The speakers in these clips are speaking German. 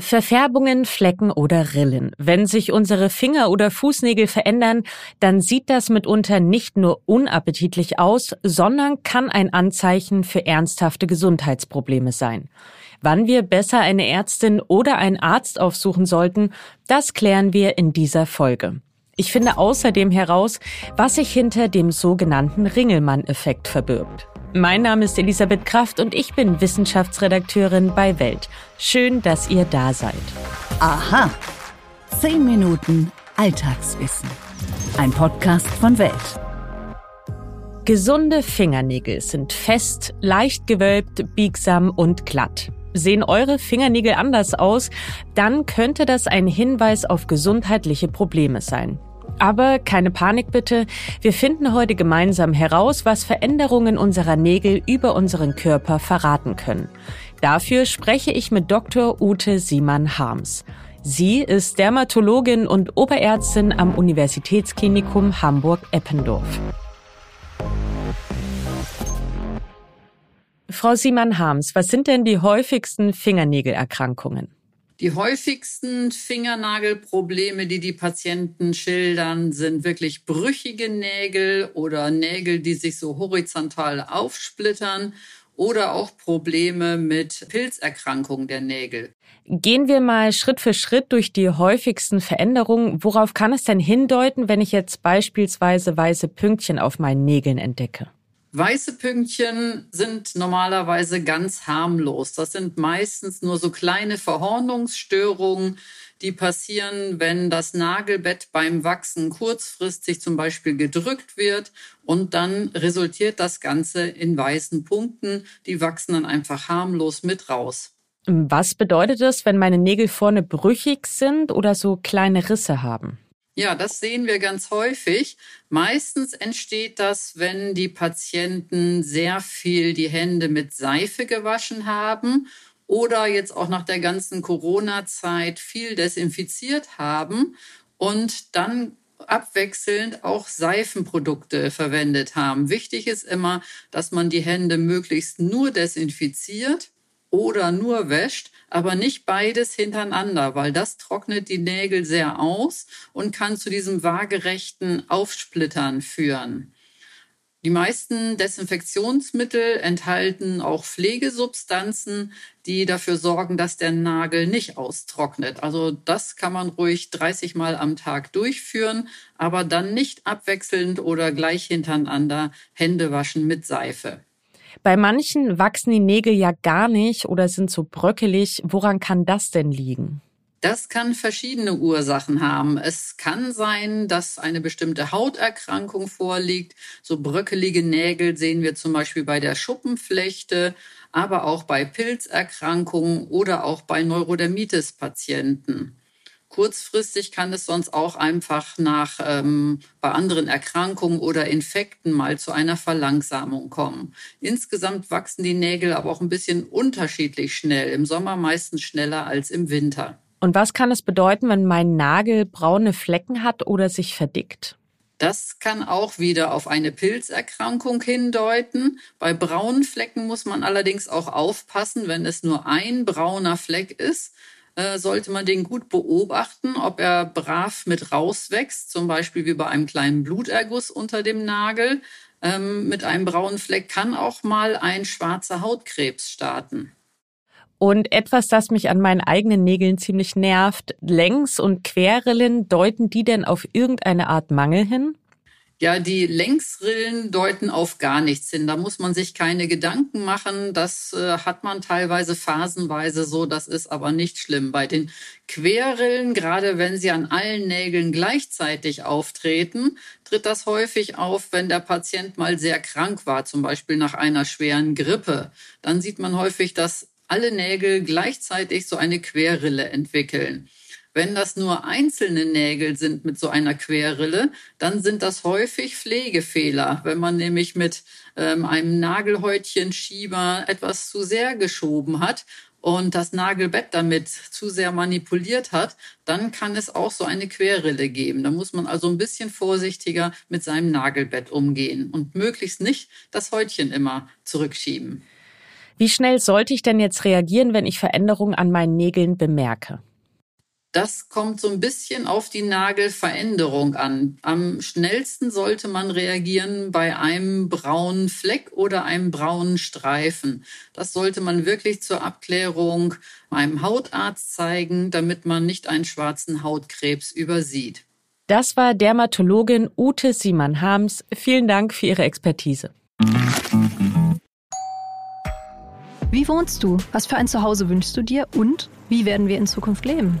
Verfärbungen, Flecken oder Rillen. Wenn sich unsere Finger oder Fußnägel verändern, dann sieht das mitunter nicht nur unappetitlich aus, sondern kann ein Anzeichen für ernsthafte Gesundheitsprobleme sein. Wann wir besser eine Ärztin oder einen Arzt aufsuchen sollten, das klären wir in dieser Folge. Ich finde außerdem heraus, was sich hinter dem sogenannten Ringelmann-Effekt verbirgt. Mein Name ist Elisabeth Kraft und ich bin Wissenschaftsredakteurin bei Welt. Schön, dass ihr da seid. Aha. Zehn Minuten Alltagswissen. Ein Podcast von Welt. Gesunde Fingernägel sind fest, leicht gewölbt, biegsam und glatt. Sehen eure Fingernägel anders aus, dann könnte das ein Hinweis auf gesundheitliche Probleme sein. Aber keine Panik bitte, wir finden heute gemeinsam heraus, was Veränderungen unserer Nägel über unseren Körper verraten können. Dafür spreche ich mit Dr. Ute Siemann-Harms. Sie ist Dermatologin und Oberärztin am Universitätsklinikum Hamburg-Eppendorf. Frau Siemann-Harms, was sind denn die häufigsten Fingernägelerkrankungen? Die häufigsten Fingernagelprobleme, die die Patienten schildern, sind wirklich brüchige Nägel oder Nägel, die sich so horizontal aufsplittern oder auch Probleme mit Pilzerkrankungen der Nägel. Gehen wir mal Schritt für Schritt durch die häufigsten Veränderungen. Worauf kann es denn hindeuten, wenn ich jetzt beispielsweise weiße Pünktchen auf meinen Nägeln entdecke? Weiße Pünktchen sind normalerweise ganz harmlos. Das sind meistens nur so kleine Verhornungsstörungen, die passieren, wenn das Nagelbett beim Wachsen kurzfristig zum Beispiel gedrückt wird und dann resultiert das Ganze in weißen Punkten. Die wachsen dann einfach harmlos mit raus. Was bedeutet das, wenn meine Nägel vorne brüchig sind oder so kleine Risse haben? Ja, das sehen wir ganz häufig. Meistens entsteht das, wenn die Patienten sehr viel die Hände mit Seife gewaschen haben oder jetzt auch nach der ganzen Corona-Zeit viel desinfiziert haben und dann abwechselnd auch Seifenprodukte verwendet haben. Wichtig ist immer, dass man die Hände möglichst nur desinfiziert oder nur wäscht, aber nicht beides hintereinander, weil das trocknet die Nägel sehr aus und kann zu diesem waagerechten Aufsplittern führen. Die meisten Desinfektionsmittel enthalten auch Pflegesubstanzen, die dafür sorgen, dass der Nagel nicht austrocknet. Also das kann man ruhig 30 Mal am Tag durchführen, aber dann nicht abwechselnd oder gleich hintereinander Hände waschen mit Seife. Bei manchen wachsen die Nägel ja gar nicht oder sind so bröckelig. Woran kann das denn liegen? Das kann verschiedene Ursachen haben. Es kann sein, dass eine bestimmte Hauterkrankung vorliegt. So bröckelige Nägel sehen wir zum Beispiel bei der Schuppenflechte, aber auch bei Pilzerkrankungen oder auch bei Neurodermitis-Patienten. Kurzfristig kann es sonst auch einfach nach ähm, bei anderen Erkrankungen oder Infekten mal zu einer Verlangsamung kommen. Insgesamt wachsen die Nägel aber auch ein bisschen unterschiedlich schnell. Im Sommer meistens schneller als im Winter. Und was kann es bedeuten, wenn mein Nagel braune Flecken hat oder sich verdickt? Das kann auch wieder auf eine Pilzerkrankung hindeuten. Bei braunen Flecken muss man allerdings auch aufpassen, wenn es nur ein brauner Fleck ist sollte man den gut beobachten, ob er brav mit rauswächst, zum Beispiel wie bei einem kleinen Bluterguss unter dem Nagel. Ähm, mit einem braunen Fleck kann auch mal ein schwarzer Hautkrebs starten. Und etwas, das mich an meinen eigenen Nägeln ziemlich nervt, Längs- und Querrillen, deuten die denn auf irgendeine Art Mangel hin? Ja, die Längsrillen deuten auf gar nichts hin. Da muss man sich keine Gedanken machen. Das äh, hat man teilweise phasenweise so. Das ist aber nicht schlimm. Bei den Querrillen, gerade wenn sie an allen Nägeln gleichzeitig auftreten, tritt das häufig auf, wenn der Patient mal sehr krank war, zum Beispiel nach einer schweren Grippe. Dann sieht man häufig, dass alle Nägel gleichzeitig so eine Querrille entwickeln. Wenn das nur einzelne Nägel sind mit so einer Querrille, dann sind das häufig Pflegefehler. Wenn man nämlich mit ähm, einem Nagelhäutchenschieber etwas zu sehr geschoben hat und das Nagelbett damit zu sehr manipuliert hat, dann kann es auch so eine Querrille geben. Da muss man also ein bisschen vorsichtiger mit seinem Nagelbett umgehen und möglichst nicht das Häutchen immer zurückschieben. Wie schnell sollte ich denn jetzt reagieren, wenn ich Veränderungen an meinen Nägeln bemerke? Das kommt so ein bisschen auf die Nagelveränderung an. Am schnellsten sollte man reagieren bei einem braunen Fleck oder einem braunen Streifen. Das sollte man wirklich zur Abklärung einem Hautarzt zeigen, damit man nicht einen schwarzen Hautkrebs übersieht. Das war Dermatologin Ute Siemann-Harms. Vielen Dank für Ihre Expertise. Wie wohnst du? Was für ein Zuhause wünschst du dir? Und wie werden wir in Zukunft leben?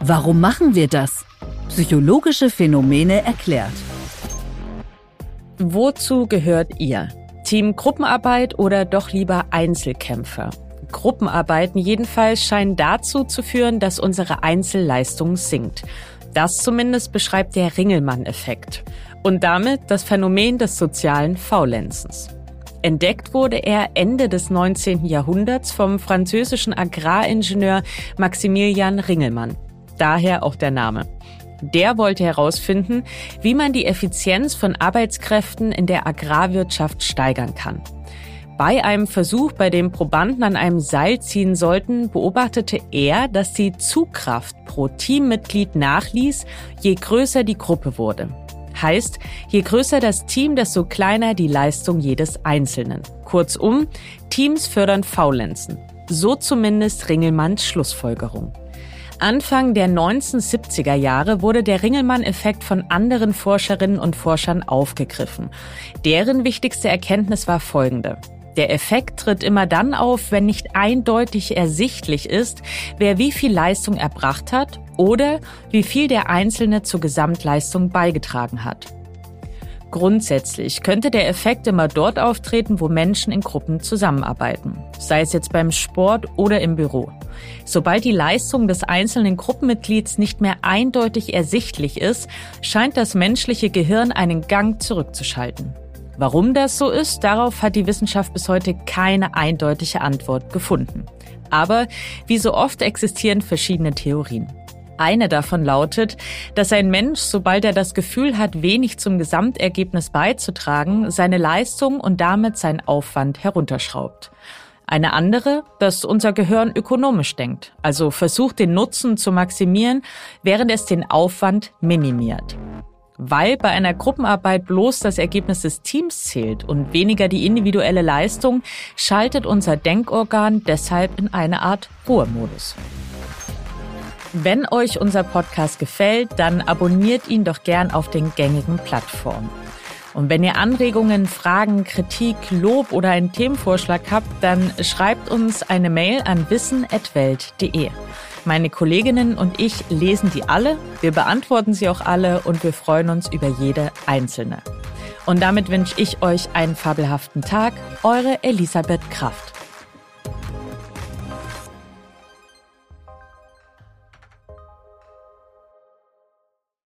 Warum machen wir das? Psychologische Phänomene erklärt. Wozu gehört ihr? Team Gruppenarbeit oder doch lieber Einzelkämpfer? Gruppenarbeiten jedenfalls scheinen dazu zu führen, dass unsere Einzelleistung sinkt. Das zumindest beschreibt der Ringelmann-Effekt und damit das Phänomen des sozialen Faulenzens. Entdeckt wurde er Ende des 19. Jahrhunderts vom französischen Agraringenieur Maximilian Ringelmann. Daher auch der Name. Der wollte herausfinden, wie man die Effizienz von Arbeitskräften in der Agrarwirtschaft steigern kann. Bei einem Versuch, bei dem Probanden an einem Seil ziehen sollten, beobachtete er, dass die Zugkraft pro Teammitglied nachließ, je größer die Gruppe wurde. Heißt, je größer das Team, desto kleiner die Leistung jedes Einzelnen. Kurzum, Teams fördern Faulenzen. So zumindest Ringelmanns Schlussfolgerung. Anfang der 1970er Jahre wurde der Ringelmann-Effekt von anderen Forscherinnen und Forschern aufgegriffen. Deren wichtigste Erkenntnis war folgende. Der Effekt tritt immer dann auf, wenn nicht eindeutig ersichtlich ist, wer wie viel Leistung erbracht hat oder wie viel der Einzelne zur Gesamtleistung beigetragen hat. Grundsätzlich könnte der Effekt immer dort auftreten, wo Menschen in Gruppen zusammenarbeiten, sei es jetzt beim Sport oder im Büro. Sobald die Leistung des einzelnen Gruppenmitglieds nicht mehr eindeutig ersichtlich ist, scheint das menschliche Gehirn einen Gang zurückzuschalten. Warum das so ist, darauf hat die Wissenschaft bis heute keine eindeutige Antwort gefunden. Aber wie so oft existieren verschiedene Theorien. Eine davon lautet, dass ein Mensch, sobald er das Gefühl hat, wenig zum Gesamtergebnis beizutragen, seine Leistung und damit seinen Aufwand herunterschraubt. Eine andere, dass unser Gehirn ökonomisch denkt, also versucht den Nutzen zu maximieren, während es den Aufwand minimiert. Weil bei einer Gruppenarbeit bloß das Ergebnis des Teams zählt und weniger die individuelle Leistung, schaltet unser Denkorgan deshalb in eine Art Ruhemodus. Wenn euch unser Podcast gefällt, dann abonniert ihn doch gern auf den gängigen Plattformen. Und wenn ihr Anregungen, Fragen, Kritik, Lob oder einen Themenvorschlag habt, dann schreibt uns eine Mail an wissen.welt.de. Meine Kolleginnen und ich lesen die alle, wir beantworten sie auch alle und wir freuen uns über jede einzelne. Und damit wünsche ich euch einen fabelhaften Tag. Eure Elisabeth Kraft.